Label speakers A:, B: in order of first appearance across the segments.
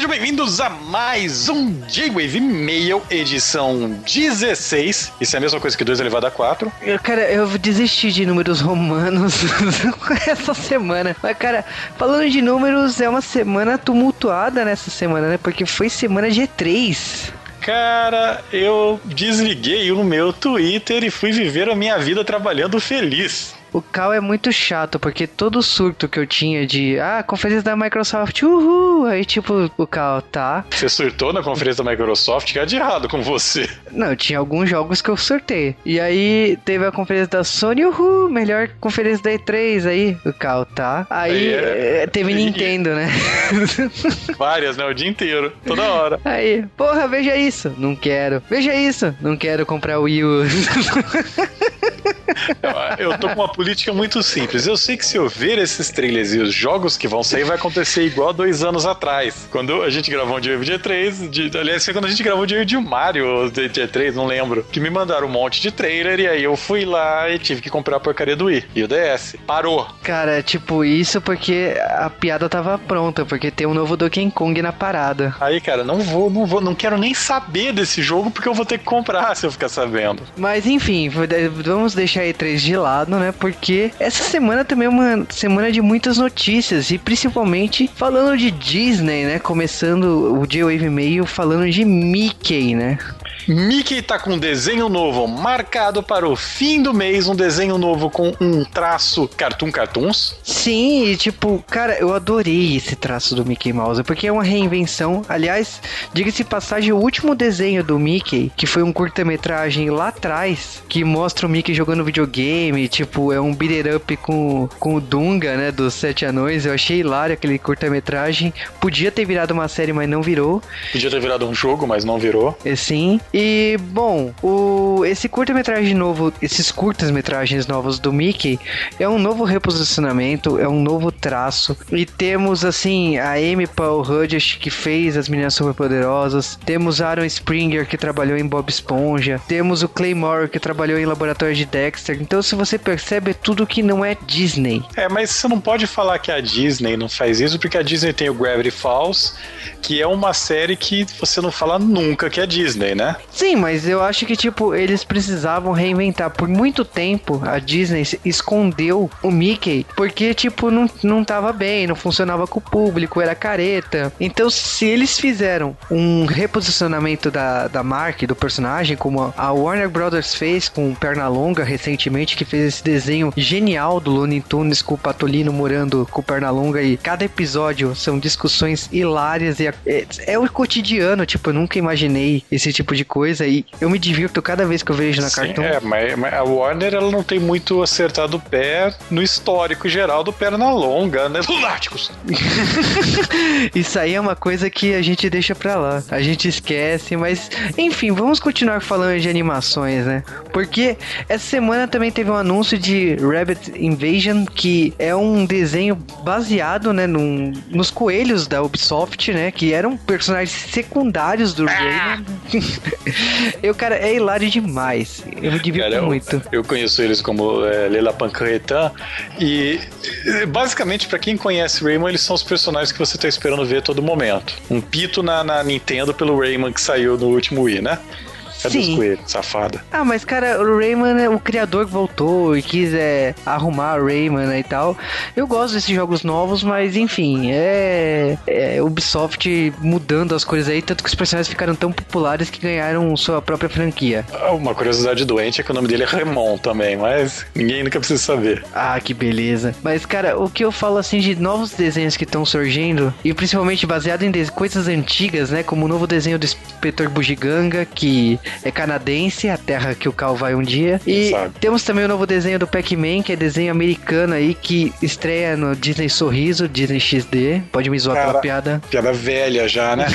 A: sejam bem-vindos a mais um J-Wave Mail, edição 16. Isso é a mesma coisa que 2 elevado a 4.
B: Eu, cara, eu desisti de números romanos essa semana. Mas, cara, falando de números, é uma semana tumultuada nessa semana, né? Porque foi semana G3.
A: Cara, eu desliguei o meu Twitter e fui viver a minha vida trabalhando feliz.
B: O Cal é muito chato, porque todo surto que eu tinha de ah, conferência da Microsoft, uhul! Aí tipo, o Cal, tá.
A: Você surtou na conferência da Microsoft? Que é de errado com você.
B: Não, tinha alguns jogos que eu surtei. E aí teve a conferência da Sony, uhul! Melhor conferência da E3 aí, o Cal, tá. Aí, é... teve Nintendo, né?
A: Várias, né? O dia inteiro, toda hora.
B: Aí, porra, veja isso. Não quero. Veja isso. Não quero comprar o Wii U.
A: eu tô com uma política muito simples. Eu sei que se eu ver esses trailers e os jogos que vão sair, vai acontecer igual dois anos atrás. Quando a gente gravou um dia de E3, de, aliás, foi quando a gente gravou um dia de Mario de E3, não lembro. Que me mandaram um monte de trailer e aí eu fui lá e tive que comprar a porcaria do Wii e o DS. Parou.
B: Cara, tipo, isso porque a piada tava pronta, porque tem um novo Donkey Kong na parada.
A: Aí, cara, não vou, não vou, não quero nem saber desse jogo porque eu vou ter que comprar se eu ficar sabendo.
B: Mas enfim, vamos deixar E3 de lado, né? Porque essa semana também é uma semana de muitas notícias e principalmente falando de Disney, né? Começando o J-Wave Mail falando de Mickey, né?
A: Mickey tá com um desenho novo marcado para o fim do mês, um desenho novo com um traço Cartoon Cartoons.
B: Sim, e tipo, cara, eu adorei esse traço do Mickey Mouse, porque é uma reinvenção. Aliás, diga-se passagem, o último desenho do Mickey, que foi um curta-metragem lá atrás, que mostra o Mickey jogando videogame, tipo, é um beat up com, com o Dunga, né, dos Sete Anões. Eu achei hilário aquele curta-metragem. Podia ter virado uma série, mas não virou.
A: Podia ter virado um jogo, mas não virou.
B: É, sim. E, bom, o, esse curta-metragem novo, esses curtas-metragens novos do Mickey é um novo reposicionamento, é um novo traço. E temos, assim, a Amy Paul Hudges, que fez As Meninas Superpoderosas. Temos Aaron Springer, que trabalhou em Bob Esponja. Temos o Claymore, que trabalhou em Laboratório de Dexter. Então, se você percebe, é tudo que não é Disney.
A: É, mas você não pode falar que a Disney não faz isso, porque a Disney tem o Gravity Falls, que é uma série que você não fala nunca que é Disney, né?
B: Sim, mas eu acho que, tipo, eles precisavam reinventar. Por muito tempo, a Disney escondeu o Mickey porque, tipo, não, não tava bem, não funcionava com o público, era careta. Então, se eles fizeram um reposicionamento da, da marca, do personagem, como a Warner Brothers fez com Pernalonga recentemente, que fez esse desenho genial do Looney Tunes com o Patolino morando com o Pernalonga e cada episódio são discussões hilárias e é, é, é o cotidiano, tipo, eu nunca imaginei esse tipo de coisa e eu me divirto cada vez que eu vejo na Sim, Cartoon.
A: É, mas, mas, a Warner ela não tem muito acertado o pé no histórico geral do perna longa, né? Lunáticos!
B: Isso aí é uma coisa que a gente deixa pra lá. A gente esquece, mas enfim, vamos continuar falando de animações, né? Porque essa semana também teve um anúncio de Rabbit Invasion, que é um desenho baseado, né, num, nos coelhos da Ubisoft, né? Que eram personagens secundários do ah! Rayman. eu, cara, é hilário demais. Eu me divirto cara, muito.
A: Eu, eu, conheço eles como é, Lela Pancretan e basicamente para quem conhece Rayman, eles são os personagens que você tá esperando ver a todo momento. Um pito na, na Nintendo pelo Rayman que saiu no último Wii, né? Cadê Sim. os coelhos, safada?
B: Ah, mas cara, o Rayman, né, o criador voltou e quis é, arrumar o Rayman e tal. Eu gosto desses jogos novos, mas enfim, é, é Ubisoft mudando as coisas aí, tanto que os personagens ficaram tão populares que ganharam sua própria franquia.
A: Ah, uma curiosidade doente é que o nome dele é Raymond também, mas ninguém nunca precisa saber.
B: Ah, que beleza. Mas cara, o que eu falo assim de novos desenhos que estão surgindo, e principalmente baseado em coisas antigas, né, como o novo desenho do Inspetor Bugiganga, que é canadense, a terra que o Cal vai um dia. E temos também o novo desenho do Pac-Man, que é desenho americano aí, que estreia no Disney Sorriso, Disney XD. Pode me zoar Cara, pela piada.
A: Piada velha já, né?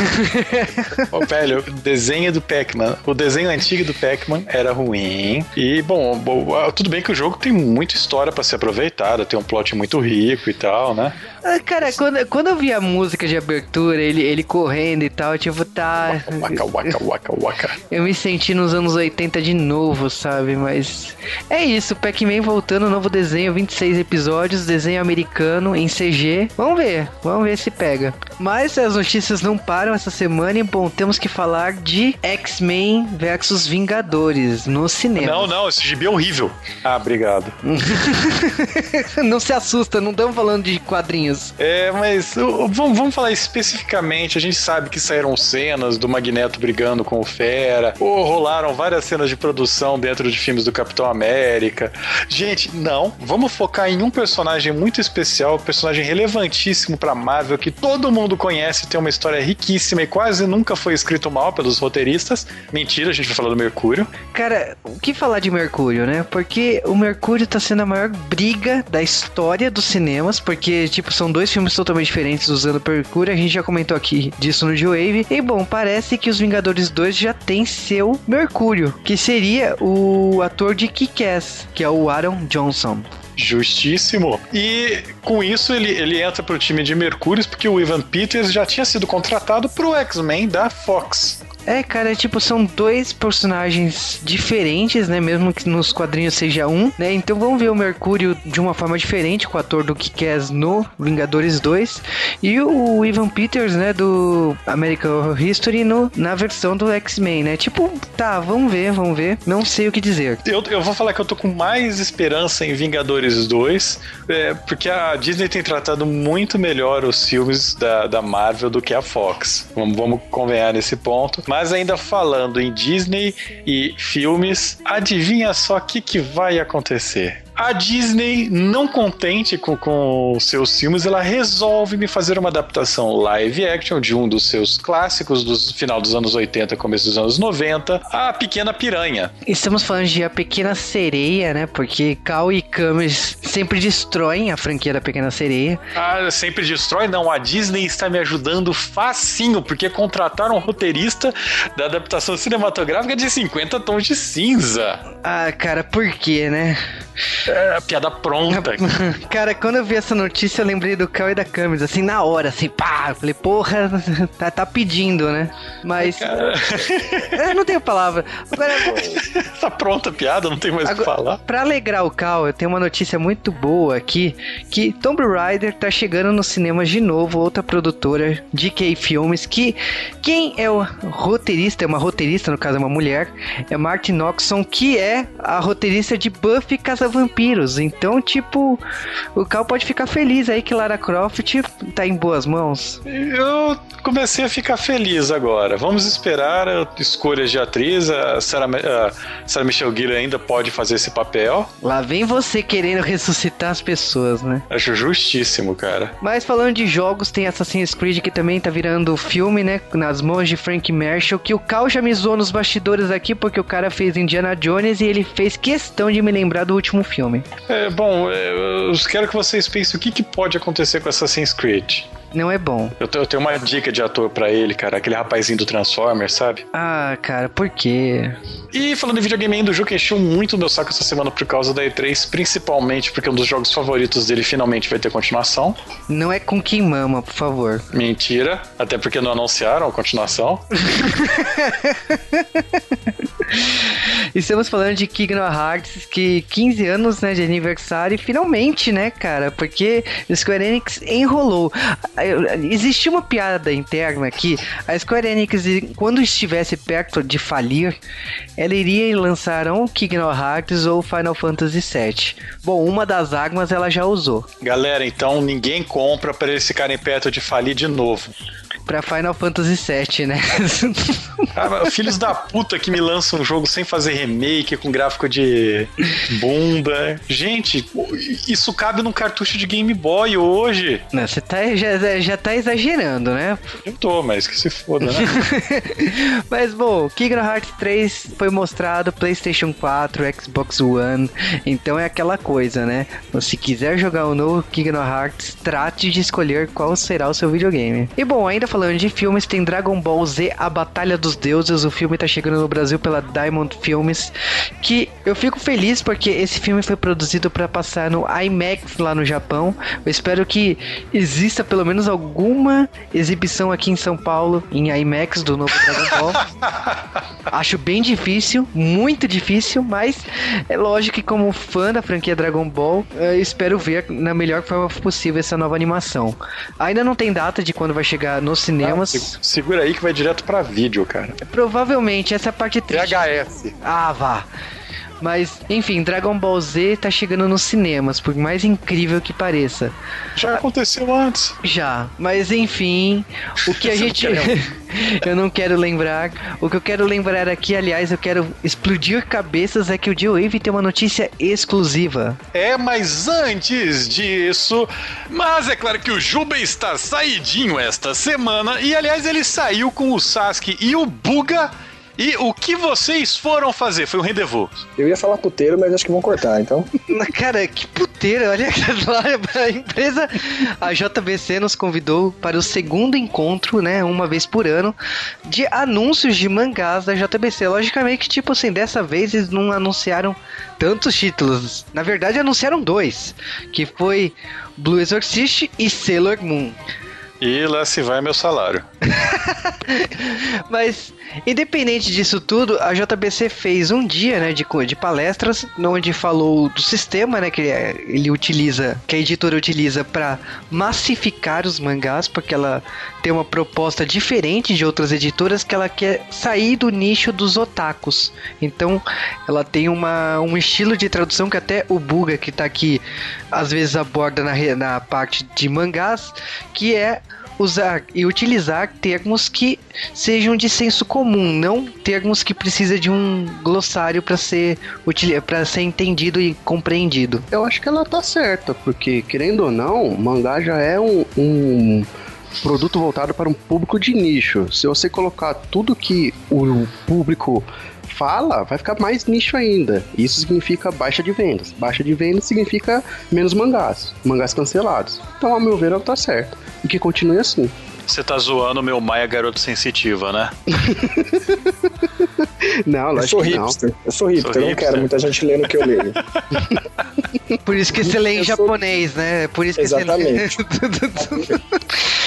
A: oh, velho, o desenho do Pac-Man, o desenho antigo do Pac-Man era ruim. E, bom, bom, tudo bem que o jogo tem muita história para ser aproveitada, tem um plot muito rico e tal, né?
B: Ah, cara, quando, quando eu vi a música de abertura, ele, ele correndo e tal, tipo, tá.
A: Waka, waka, waka, waka.
B: Eu me senti nos anos 80 de novo, sabe? Mas é isso, Pac-Man voltando, novo desenho, 26 episódios, desenho americano em CG. Vamos ver, vamos ver se pega. Mas as notícias não param essa semana e, bom, temos que falar de X-Men versus Vingadores no cinema.
A: Não, não, esse gibi é horrível. Ah, obrigado.
B: não se assusta, não estamos falando de quadrinhos.
A: É, mas vamos, vamos falar especificamente. A gente sabe que saíram cenas do Magneto brigando com o Fera, rolaram várias cenas de produção dentro de filmes do Capitão América. Gente, não. Vamos focar em um personagem muito especial, um personagem relevantíssimo pra Marvel, que todo mundo conhece, tem uma história riquíssima e quase nunca foi escrito mal pelos roteiristas. Mentira, a gente vai falar do Mercúrio.
B: Cara, o que falar de Mercúrio, né? Porque o Mercúrio tá sendo a maior briga da história dos cinemas, porque, tipo, são dois filmes totalmente diferentes usando o Mercúrio. A gente já comentou aqui disso no G-Wave. E, bom, parece que os Vingadores 2 já tem seu Mercúrio, que seria o ator de Kick-Ass, que é o Aaron Johnson.
A: Justíssimo. E com isso ele, ele entra pro time de Mercúrios, porque o Ivan Peters já tinha sido contratado pro X-Men da Fox.
B: É, cara, tipo, são dois personagens diferentes, né? Mesmo que nos quadrinhos seja um, né? Então vamos ver o Mercúrio de uma forma diferente com o ator do Kick-Ass no Vingadores 2 e o Ivan Peters, né, do American History no, na versão do X-Men, né? Tipo, tá, vamos ver, vamos ver. Não sei o que dizer.
A: Eu, eu vou falar que eu tô com mais esperança em Vingadores 2, é, porque a Disney tem tratado muito melhor os filmes da, da Marvel do que a Fox. Vamos, vamos convenhar nesse ponto. Mas mas ainda falando em Disney e filmes, adivinha só o que, que vai acontecer? A Disney, não contente com, com seus filmes, ela resolve me fazer uma adaptação live action de um dos seus clássicos do final dos anos 80, começo dos anos 90, A Pequena Piranha.
B: Estamos falando de A Pequena Sereia, né? Porque Cal e Camus sempre destroem a franquia da Pequena Sereia.
A: Ah, sempre destrói? Não, a Disney está me ajudando facinho, porque contrataram um roteirista da adaptação cinematográfica de 50 tons de cinza.
B: Ah, cara, por quê, né?
A: É, piada pronta.
B: Cara, quando eu vi essa notícia, eu lembrei do Cal e da Camis, assim, na hora, assim, pá. Eu falei, porra, tá, tá pedindo, né? Mas. Cara... eu não tenho palavra. Agora.
A: tá pronta a piada, não tem mais o que falar.
B: Pra alegrar o Cal, eu tenho uma notícia muito boa aqui: que Tomb Raider tá chegando nos cinemas de novo, outra produtora, DK Filmes, que quem é o roteirista, é uma roteirista, no caso é uma mulher, é Martin Noxon, que é a roteirista de Buffy Casa vampiros. Então, tipo, o Cal pode ficar feliz aí que Lara Croft tá em boas mãos.
A: Eu comecei a ficar feliz agora. Vamos esperar escolhas de atriz. A Sarah, a Sarah Michelle Gellar ainda pode fazer esse papel.
B: Lá vem você querendo ressuscitar as pessoas, né?
A: Acho justíssimo, cara.
B: Mas falando de jogos, tem Assassin's Creed que também tá virando filme, né? Nas mãos de Frank Marshall, que o Cal já me zoou nos bastidores aqui, porque o cara fez Indiana Jones e ele fez questão de me lembrar do último filme.
A: É, bom, é, eu quero que vocês pensem o que, que pode acontecer com Assassin's Creed
B: não é bom.
A: Eu, eu tenho uma dica de ator para ele, cara. Aquele rapazinho do Transformers, sabe?
B: Ah, cara, por quê?
A: E falando em videogame ainda, o jogo encheu muito meu saco essa semana por causa da E3, principalmente porque um dos jogos favoritos dele finalmente vai ter continuação.
B: Não é com quem mama, por favor.
A: Mentira, até porque não anunciaram a continuação.
B: Estamos falando de Kingdom Hearts, que 15 anos né, de aniversário, e finalmente, né, cara? Porque Square Enix enrolou. Existia uma piada interna aqui. A Square Enix, quando estivesse perto de falir, ela iria lançar um Kingdom Hearts ou Final Fantasy VII. Bom, uma das armas ela já usou.
A: Galera, então ninguém compra para eles ficarem perto de falir de novo
B: pra Final Fantasy VII, né?
A: Ah, filhos da puta que me lançam um jogo sem fazer remake, com gráfico de bunda. Gente, isso cabe num cartucho de Game Boy hoje.
B: Não, você tá, já, já tá exagerando, né?
A: Eu tô, mas que se foda, né?
B: mas, bom, Kingdom Hearts 3 foi mostrado PlayStation 4, Xbox One. Então é aquela coisa, né? Se quiser jogar o novo Kingdom Hearts, trate de escolher qual será o seu videogame. E, bom, ainda falando de filmes, tem Dragon Ball Z, A Batalha dos Deuses. O filme tá chegando no Brasil pela Diamond Films. Que eu fico feliz porque esse filme foi produzido para passar no IMAX lá no Japão. Eu espero que exista pelo menos alguma exibição aqui em São Paulo em IMAX do novo Dragon Ball. Acho bem difícil, muito difícil, mas é lógico que como fã da franquia Dragon Ball, eu espero ver na melhor forma possível essa nova animação. Ainda não tem data de quando vai chegar nos cinemas.
A: Ah, segura aí que vai direto para vídeo, cara.
B: Provavelmente essa é a parte
A: triste. VHS.
B: Ah, vá. Mas, enfim, Dragon Ball Z tá chegando nos cinemas, por mais incrível que pareça.
A: Já aconteceu antes.
B: Já, mas enfim, o que a gente. eu não quero lembrar. O que eu quero lembrar aqui, aliás, eu quero explodir cabeças, é que o J-Wave tem uma notícia exclusiva.
A: É, mas antes disso. Mas é claro que o Juba está saidinho esta semana. E aliás, ele saiu com o Sasuke e o Buga e o que vocês foram fazer? Foi um rendezvous.
C: Eu ia falar puteiro, mas acho que vão cortar, então.
B: Cara, que puteiro. Olha, a empresa, a JBC nos convidou para o segundo encontro, né, uma vez por ano, de anúncios de mangás da JBC. Logicamente que, tipo assim, dessa vez eles não anunciaram tantos títulos. Na verdade, anunciaram dois, que foi Blue Exorcist e Sailor Moon.
A: E lá se vai meu salário.
B: Mas Independente disso tudo, a JBC fez um dia, né, de, de palestras, onde falou do sistema, né, que ele utiliza, que a editora utiliza para massificar os mangás, porque ela tem uma proposta diferente de outras editoras que ela quer sair do nicho dos otakus. Então, ela tem uma, um estilo de tradução que até o Buga que tá aqui às vezes aborda na, na parte de mangás, que é usar e utilizar termos que sejam de senso comum, não termos que precisa de um glossário para ser para ser entendido e compreendido.
C: Eu acho que ela tá certa, porque querendo ou não, mangá já é um, um produto voltado para um público de nicho. Se você colocar tudo que o público fala, vai ficar mais nicho ainda. Isso significa baixa de vendas. Baixa de vendas significa menos mangás, mangás cancelados. Então, ao meu ver, ela tá certo. E que continue assim.
A: Você tá zoando meu Maia garoto sensitiva, né?
C: não, lógico eu sou hipster. Não. Eu sou hipster, sou eu não quero muita gente lendo o que eu leio.
B: Por isso que você lê em japonês, né? Por isso que
C: Exatamente.
B: você lê.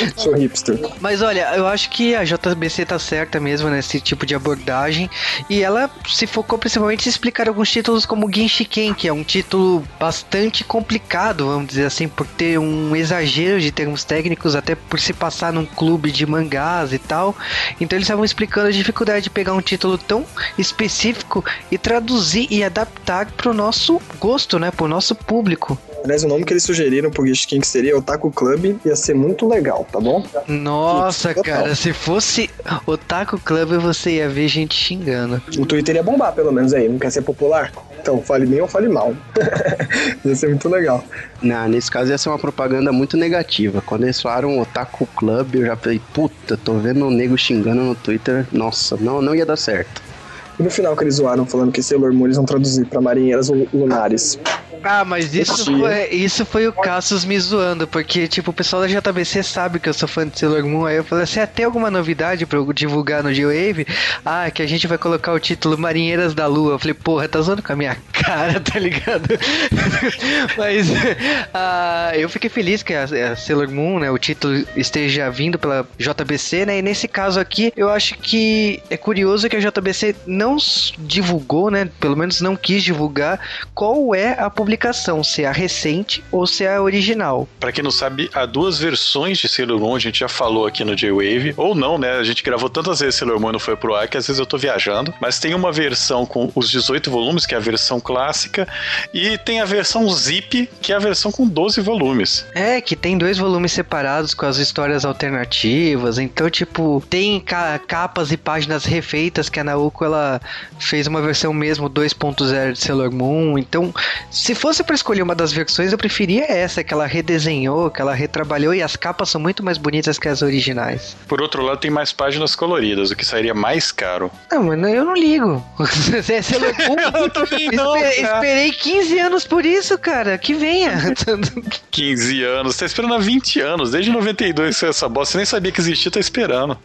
C: Sou hipster.
B: Mas olha, eu acho que a JBC tá certa mesmo nesse tipo de abordagem. E ela se focou principalmente em explicar alguns títulos como Genshiken, que é um título bastante complicado, vamos dizer assim, por ter um exagero de termos técnicos, até por se passar num clube de mangás e tal. Então eles estavam explicando a dificuldade de pegar um título tão específico e traduzir e adaptar pro nosso gosto, né? Pro nosso público.
C: Aliás, o nome que eles sugeriram pro Genshiken que seria Otaku Club ia ser muito legal, tá bom?
B: Nossa, cara, se fosse Otaku Club você ia ver gente xingando.
C: O Twitter ia bombar, pelo menos aí, não quer ser popular? Então, fale bem ou fale mal. ia ser muito legal. Não, nesse caso ia ser uma propaganda muito negativa. Quando eles falaram Otaku Club, eu já falei, puta, tô vendo um nego xingando no Twitter. Nossa, não, não ia dar certo. E no final que eles zoaram falando que Sailor Moon eles vão traduzir pra marinheiras lunares.
B: Ah, mas isso foi, isso foi o Cassius me zoando, porque, tipo, o pessoal da JBC sabe que eu sou fã de Sailor Moon, aí eu falei assim, ah, tem alguma novidade pra eu divulgar no G-Wave? Ah, que a gente vai colocar o título Marinheiras da Lua. Eu falei, porra, tá zoando com a minha cara, tá ligado? mas ah, eu fiquei feliz que a, a Sailor Moon, né, o título esteja vindo pela JBC, né, e nesse caso aqui, eu acho que é curioso que a JBC não divulgou, né, pelo menos não quis divulgar qual é a publicação publicação, se é a recente ou se é a original.
A: Para quem não sabe, há duas versões de Sailor Moon, a gente já falou aqui no J-Wave, ou não, né? A gente gravou tantas vezes Sailor Moon e não foi pro ar que às vezes eu tô viajando, mas tem uma versão com os 18 volumes, que é a versão clássica, e tem a versão Zip, que é a versão com 12 volumes.
B: É, que tem dois volumes separados com as histórias alternativas, então, tipo, tem ca capas e páginas refeitas que a Naoko ela fez uma versão mesmo 2.0 de Sailor Moon, então se fosse para escolher uma das versões, eu preferia essa, que ela redesenhou, que ela retrabalhou e as capas são muito mais bonitas que as originais.
A: Por outro lado, tem mais páginas coloridas, o que sairia mais caro.
B: Não, mano, eu não ligo. Você, você
A: eu também não,
B: Espe- Esperei 15 anos por isso, cara. Que venha.
A: 15 anos. Tá esperando há 20 anos. Desde 92 saiu essa bosta. Você nem sabia que existia, tá esperando.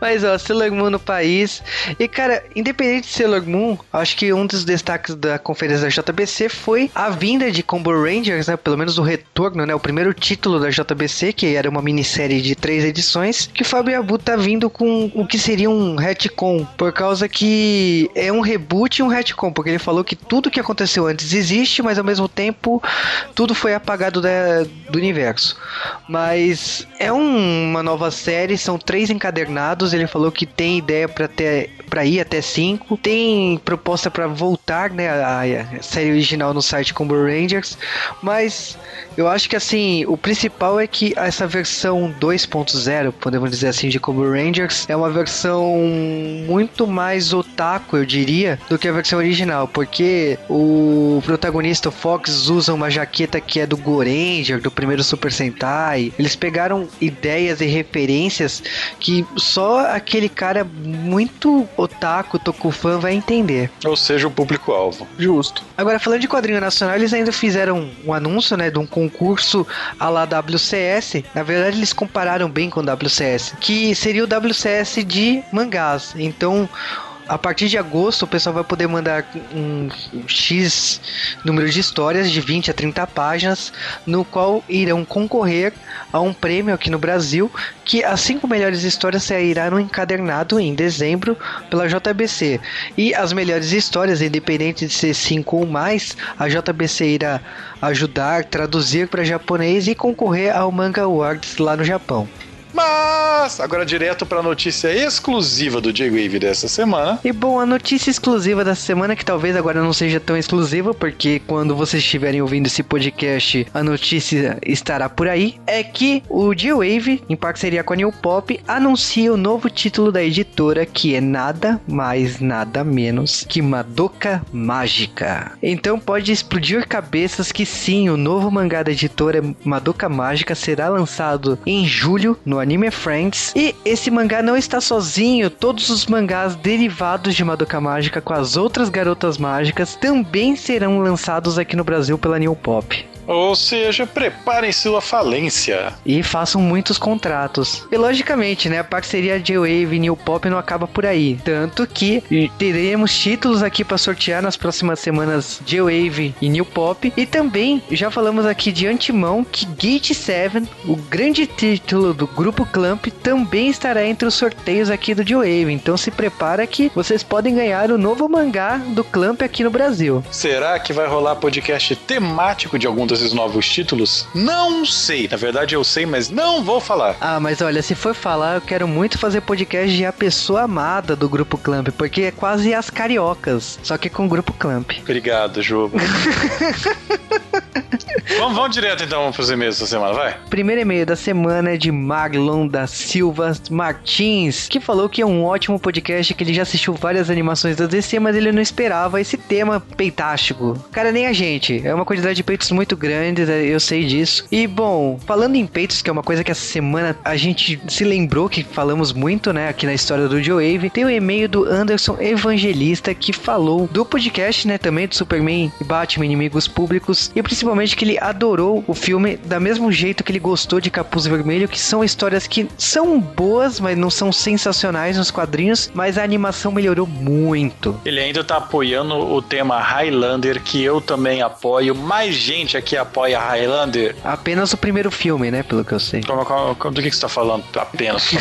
B: Mas, ó, Sailor Moon no país. E, cara, independente de Sailor Moon, acho que um dos destaques da conferência da JBC foi a vinda de Combo Rangers, né? Pelo menos o retorno, né? O primeiro título da JBC, que era uma minissérie de três edições, que o Fabiabu tá vindo com o que seria um retcon. Por causa que é um reboot e um retcon, porque ele falou que tudo que aconteceu antes existe, mas ao mesmo tempo tudo foi apagado da- do universo. Mas é um- uma nova série, são três encadernados. Ele falou que tem ideia para ter para ir até cinco, tem proposta para voltar, né, a, a série original no site Combo Rangers, mas eu acho que assim o principal é que essa versão 2.0, podemos dizer assim, de Combo Rangers é uma versão muito mais otaku, eu diria, do que a versão original, porque o protagonista o Fox usa uma jaqueta que é do Goranger, do primeiro Super Sentai. Eles pegaram ideias e referências que só aquele cara muito otaku, tokufan vai entender.
A: Ou seja, o público-alvo.
C: Justo.
B: Agora, falando de quadrinho nacional, eles ainda fizeram um anúncio, né, de um concurso à la WCS. Na verdade, eles compararam bem com o WCS, que seria o WCS de mangás. Então, a partir de agosto, o pessoal vai poder mandar um X número de histórias, de 20 a 30 páginas, no qual irão concorrer a um prêmio aqui no Brasil, que as cinco melhores histórias sairá no encadernado em dezembro pela JBC. E as melhores histórias, independente de ser cinco ou mais, a JBC irá ajudar, traduzir para japonês e concorrer ao Manga Awards lá no Japão.
A: Mas, agora direto pra notícia exclusiva do J-Wave dessa semana.
B: E bom, a notícia exclusiva da semana, que talvez agora não seja tão exclusiva, porque quando vocês estiverem ouvindo esse podcast, a notícia estará por aí, é que o J-Wave, em parceria com a New Pop, anuncia o novo título da editora, que é nada mais, nada menos que Madoka Mágica. Então pode explodir cabeças que sim, o novo mangá da editora Madoka Mágica será lançado em julho no Friends. E esse mangá não está sozinho, todos os mangás derivados de Madoka Mágica com as outras garotas mágicas também serão lançados aqui no Brasil pela New Pop.
A: Ou seja, preparem sua falência.
B: E façam muitos contratos. E logicamente, né, a parceria J-Wave e New Pop não acaba por aí. Tanto que teremos títulos aqui para sortear nas próximas semanas J-Wave e New Pop. E também já falamos aqui de antemão que Gate 7, o grande título do grupo Clamp, também estará entre os sorteios aqui do J-Wave. Então se prepara que vocês podem ganhar o novo mangá do Clamp aqui no Brasil.
A: Será que vai rolar podcast temático de algum desses novos títulos? Não sei. Na verdade, eu sei, mas não vou falar.
B: Ah, mas olha, se for falar, eu quero muito fazer podcast de A Pessoa Amada do Grupo Clamp, porque é quase as cariocas, só que com o Grupo Clamp.
A: Obrigado, jogo. vamos, vamos direto então pros e-mails essa semana, vai.
B: Primeiro e-mail da semana é de Marlon da Silva Martins, que falou que é um ótimo podcast, que ele já assistiu várias animações da DC, mas ele não esperava esse tema peitástico. Cara, nem a gente. É uma quantidade de peitos muito grande, né? eu sei disso. E bom, falando em peitos, que é uma coisa que essa semana a gente se lembrou que falamos muito, né, aqui na história do Joe Wave, tem o e-mail do Anderson Evangelista que falou do podcast, né, também do Superman e Batman Inimigos Públicos, e principalmente que ele adorou o filme da mesmo jeito que ele gostou de Capuz Vermelho, que são histórias que são boas, mas não são sensacionais nos quadrinhos, mas a animação melhorou muito.
A: Ele ainda tá apoiando o tema Highlander, que eu também apoio. Mais gente aqui apoia Highlander.
B: Apenas o primeiro filme, né, pelo que eu sei.
A: Como, como- como- do que, que você tá falando? Apenas.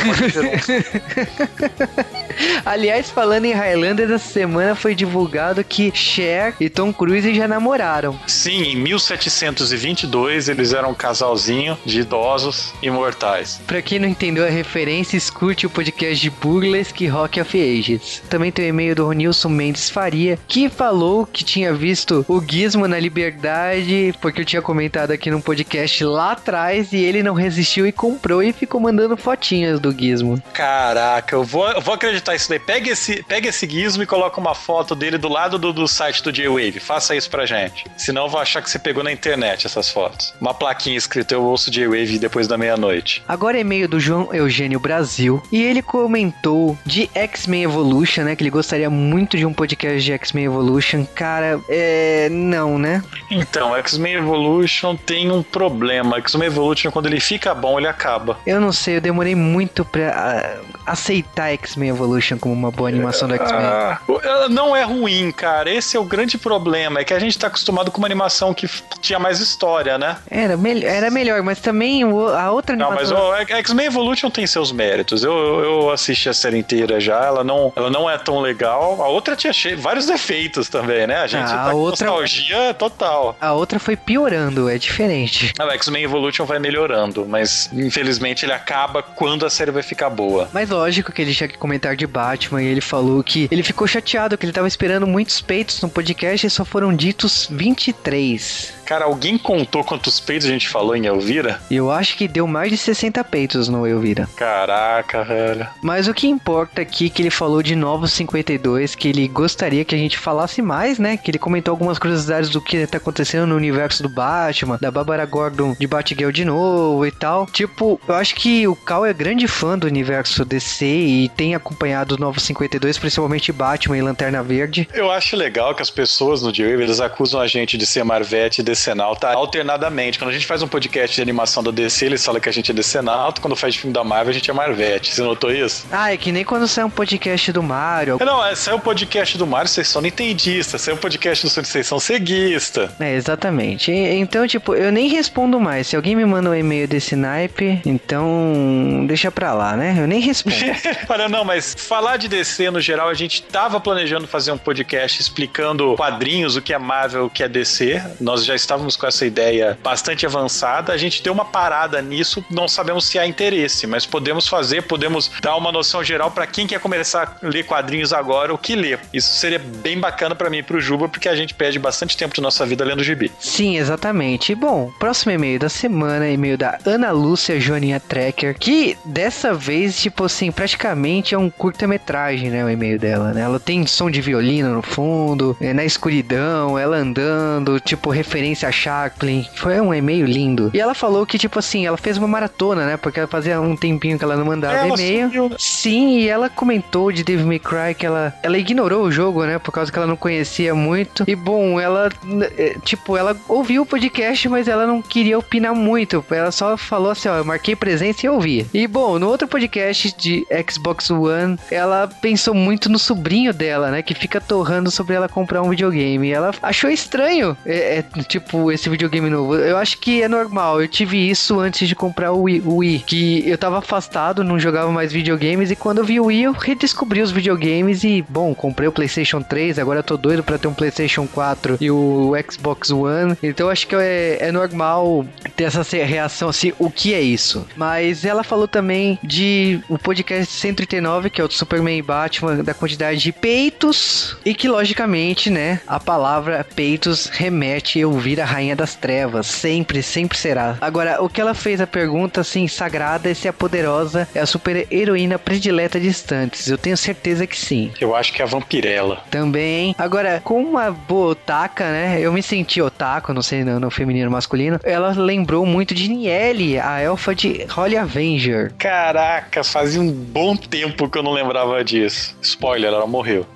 B: Aliás, falando em Highlander, essa semana foi divulgado que Cher e Tom Cruise já namoraram.
A: Sim, em 1722 eles eram um casalzinho de idosos imortais.
B: Pra quem não entendeu a referência, escute o podcast de Burlesque Rock of Ages. Também tem o e-mail do Ronilson Mendes Faria, que falou que tinha visto o Gizmo na Liberdade, porque eu tinha comentado aqui num podcast lá atrás, e ele não resistiu e comprou e ficou mandando fotinhas do Gizmo.
A: Caraca, eu vou, eu vou acreditar isso daí. Pega esse, pega esse gizmo e coloca uma foto dele do lado do, do site do J-Wave. Faça isso pra gente. Senão eu vou achar que você pegou na internet essas fotos. Uma plaquinha escrita Eu ouço J-Wave depois da meia-noite.
B: Agora é e-mail do João Eugênio Brasil. E ele comentou de X-Men Evolution, né? Que ele gostaria muito de um podcast de X-Men Evolution. Cara, é. Não, né?
A: Então, X-Men Evolution tem um problema. X-Men Evolution, quando ele fica bom, ele acaba.
B: Eu não sei, eu demorei muito pra aceitar X-Men Evolution como uma boa animação do X-Men.
A: Ah, ela não é ruim, cara. Esse é o grande problema. É que a gente tá acostumado com uma animação que tinha mais história, né?
B: Era, mel era melhor, mas também a outra
A: Não, mas
B: animação.
A: o X-Men Evolution tem seus méritos. Eu, eu, eu assisti a série inteira já. Ela não, ela não é tão legal. A outra tinha cheio, vários defeitos também, né? A gente
B: Ah,
A: tá
B: a outra-
A: nostalgia total.
B: A outra foi piorando, é diferente.
A: Ah, O X-Men Evolution vai melhorando, mas infelizmente ele acaba quando a série vai ficar boa.
B: Mas lógico que ele tinha que comentar de Batman e ele falou que ele ficou chateado, que ele tava esperando muitos peitos no podcast e só foram ditos 23.
A: Cara, alguém contou quantos peitos a gente falou em Elvira?
B: Eu acho que deu mais de 60 peitos no Elvira.
A: Caraca, velho.
B: Mas o que importa aqui é que ele falou de Novos 52, que ele gostaria que a gente falasse mais, né? Que ele comentou algumas curiosidades do que tá acontecendo no universo do Batman, da Bárbara Gordon de Batgirl de novo e tal. Tipo, eu acho que o Cal é grande fã do universo DC e tem acompanhado os Novos 52, principalmente Batman e Lanterna Verde.
A: Eu acho legal que as pessoas no J-Wave, eles acusam a gente de ser Marvete e Decenalta alternadamente. Quando a gente faz um podcast de animação da DC, eles falam que a gente é Decenalta. Quando faz filme da Marvel, a gente é Marvete. Você notou isso?
B: Ah, é que nem quando sai um podcast do Mario.
A: É, Não, é, saiu o podcast do Mario, vocês são nintendistas. Saiu o podcast do Sonic, vocês são ceguista.
B: É, exatamente. Então, tipo, eu nem respondo mais. Se alguém me manda um e-mail desse naipe, então deixa pra lá, né? Eu nem respondo.
A: Olha, não, mas falar de DC no geral, a gente tava planejando fazer um podcast explicando quadrinhos, o que é Marvel, o que é DC. Nós já estávamos com essa ideia bastante avançada. A gente deu uma parada nisso, não sabemos se há interesse, mas podemos fazer, podemos dar uma noção geral pra quem quer começar a ler quadrinhos agora, o que ler. Isso seria bem bacana pra mim e pro Juba, porque a gente perde bastante tempo de nossa vida lendo gibi.
B: Sim, exatamente. Bom, próximo e-mail da semana, e-mail da Ana Lúcia Joaninha Trekker, que dessa vez, tipo assim, praticamente é um curta-metragem, né, o e-mail dela, né? Ela tem som de violino no fundo, é, na escuridão, ela andando, tipo, referência a Chaplin. Foi um e-mail lindo. E ela falou que, tipo assim, ela fez uma maratona, né? Porque ela fazia um tempinho que ela não mandava
A: Ela
B: e-mail.
A: sumiu.
B: Sim, e ela comentou de Devil May Cry que ela, ela ignorou o jogo, né? Por causa que ela não conhecia muito. E bom, ela, eh, tipo, ela ouviu o podcast, mas ela não queria opinar muito. Ela só falou assim: ó, eu marquei presença e ouvi. E bom, no outro podcast de Xbox One, ela pensou muito no sobrinho dela, né? Que fica torrando sobre ela comprar um videogame. E ela achou estranho, é, é, tipo, esse videogame novo. Eu acho que é normal. Eu tive isso antes de comprar o Wii, o Wii, que eu tava afastado, não jogava mais videogames. E quando eu vi o Wii, eu redescobri os videogames. E, bom, comprei o PlayStation 3. Agora eu tô doido pra ter um PlayStation 4 e o Xbox One. Então eu acho que é, é normal ter essa reação assim: o que é isso? Mas ela falou também de o podcast 139, que é o do Superman e Batman, da quantidade de peitos. E que, logicamente, né, a palavra peitos remete a ouvir a Rainha das Trevas. Sempre, sempre será. Agora, o que ela fez a pergunta assim, sagrada, se a poderosa é a super heroína predileta de instantes. Eu tenho certeza que sim.
A: Eu acho que é a Vampirella.
B: Também. Agora, com uma boa otaka, né? Eu me senti otaku, não sei no, no feminino masculino. Ela lembrou muito de Niele, a elfa de Holy Avenger.
A: Caraca, fazia um bom tempo que eu não lembrava disso. Spoiler, ela morreu.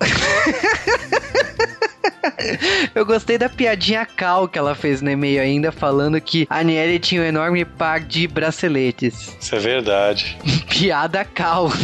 B: Eu gostei da piadinha cal que ela fez no e-mail ainda, falando que a Niele tinha um enorme par de braceletes.
A: Isso é verdade.
B: Piada cal.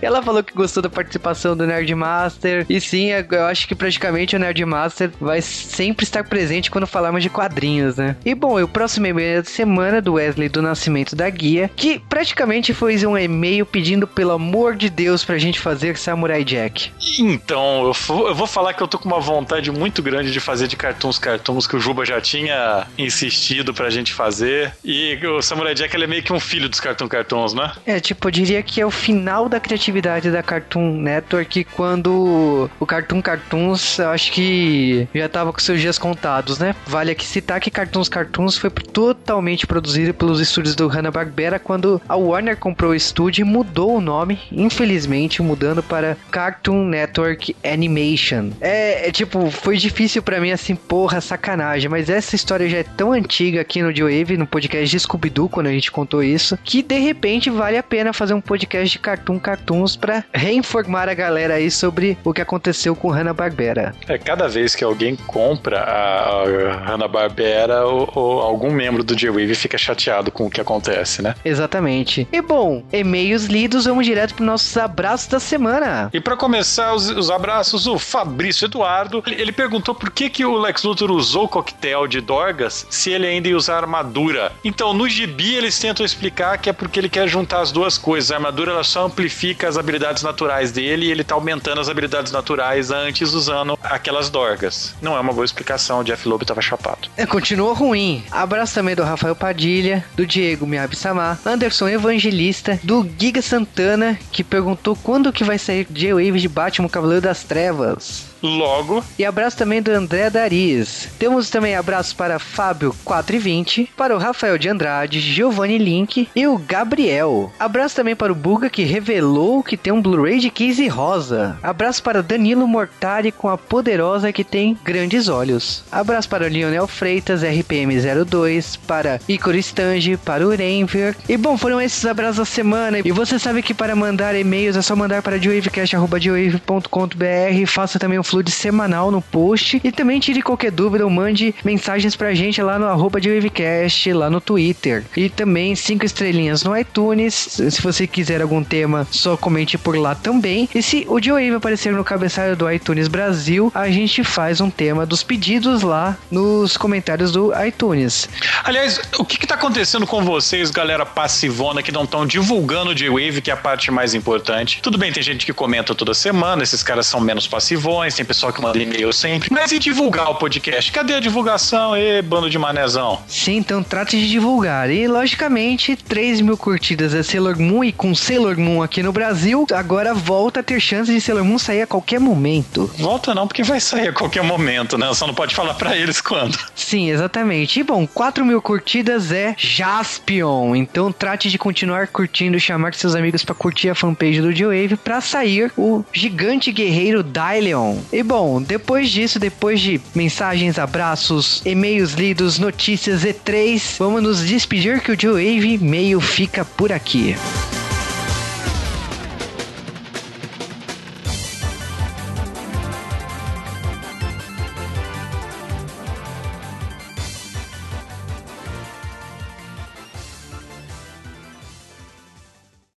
B: Ela falou que gostou da participação do Nerd Master. E sim, eu acho que praticamente o Nerd Master vai sempre estar presente quando falarmos de quadrinhos, né? E bom, o próximo e-mail da semana do Wesley do Nascimento da Guia, que praticamente foi um e-mail pedindo pelo amor de Deus pra gente fazer Samurai Jack.
A: Então, eu, vou falar que eu tô com uma vontade muito grande de fazer de cartoons cartoons que o Juba já tinha insistido pra gente fazer. E o Samurai Jack ele é meio que um filho dos Cartoon Cartoons, né?
B: É, tipo, eu diria que é o final da criatividade da Cartoon Network quando o Cartoon Cartoons, acho que já tava com seus dias contados, né? Vale aqui citar que Cartoons Cartoons foi totalmente produzido pelos estúdios do Hanna-Barbera quando a Warner comprou o estúdio e mudou o nome, infelizmente, mudando para Cartoon Network Animation. É, é tipo, foi difícil para mim assim, porra, sacanagem, mas essa história já é tão antiga aqui no Joe no podcast de Scooby-Doo, quando a gente contou isso, que de repente vale a pena fazer um podcast de Cartoon Cartoons para reinformar a galera aí sobre o que aconteceu com Hanna-Barbera.
A: É, cada vez que alguém compra a Hanna-Barbera, ou, ou, algum membro do J-Wave fica chateado com o que acontece, né?
B: Exatamente. E bom, e-mails lidos, vamos direto para nossos abraços da semana.
A: E para começar os, os, abraços, o Fabrício Eduardo, ele, perguntou por que, que o Lex Luthor usou o coquetel de Dorgas se ele ainda ia usar armadura. Então, no gibi eles tentam explicar que é porque ele quer juntar as duas coisas. A armadura ela só amplifica as habilidades naturais dele e ele tá aumentando as habilidades naturais antes usando aquelas dorgas. Não é uma boa explicação, o Jeff Loeb tava chapado.
B: É, continua ruim. Abraço também do Rafael Padilha, do Diego Miyabi Samar, Anderson Evangelista, do Giga Santana, que perguntou quando que vai sair J-Wave de Batman Cavaleiro das Trevas
A: logo.
B: E abraço também do André Dariz. Temos também abraços para Fábio 420, para o Rafael de Andrade, Giovanni Link e o Gabriel. Abraço também para o Buga que revelou que tem um Blu-ray de Casey Rosa. Abraço para Danilo Mortari com a poderosa que tem grandes olhos. Abraço para o Lionel Freitas, RPM02, para Icor Stange, para o Renver. E bom, foram esses abraços da semana. E você sabe que para mandar e-mails é só mandar para joavecast.com.br. Faça também o Flood semanal no post. E também tire qualquer dúvida ou mande mensagens pra gente lá no arroba de Wavecast, lá no Twitter. E também cinco estrelinhas no iTunes. Se você quiser algum tema, só comente por lá também. E se o Joe Wave aparecer no cabeçalho do iTunes Brasil, a gente faz um tema dos pedidos lá nos comentários do iTunes.
A: Aliás, o que, que tá acontecendo com vocês, galera passivona, que não estão divulgando o J-Wave, que é a parte mais importante? Tudo bem, tem gente que comenta toda semana, esses caras são menos passivões, tem tem pessoal que manda e-mail sempre. Mas e divulgar o podcast? Cadê a divulgação? E bando de manezão?
B: Sim, então trate de divulgar. E logicamente, 3 mil curtidas é Sailor Moon e com Sailor Moon aqui no Brasil, agora volta a ter chance de Sailor Moon sair a qualquer momento.
A: Volta não, porque vai sair a qualquer momento, né? Só não pode falar para eles quando.
B: Sim, exatamente. E bom, 4 mil curtidas é Jaspion. Então trate de continuar curtindo, chamar seus amigos para curtir a fanpage do G-Wave para sair o gigante guerreiro Dylion. E bom, depois disso, depois de mensagens, abraços, e-mails lidos, notícias E3, vamos nos despedir que o Joe Wave meio fica por aqui.